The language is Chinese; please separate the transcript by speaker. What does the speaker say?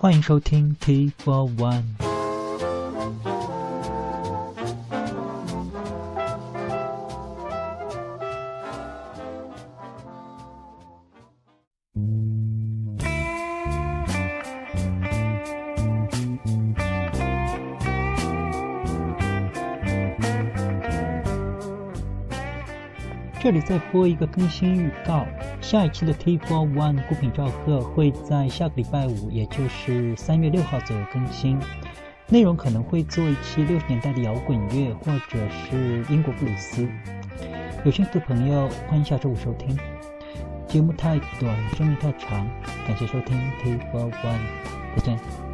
Speaker 1: 欢迎收听 T Four One。这里再播一个更新预告，下一期的 T for One 孤品赵贺会在下个礼拜五，也就是三月六号左右更新。内容可能会做一期六十年代的摇滚乐，或者是英国布鲁斯。有兴趣的朋友，欢迎下周五收听。节目太短，声音太长，感谢收听 T for One，再见。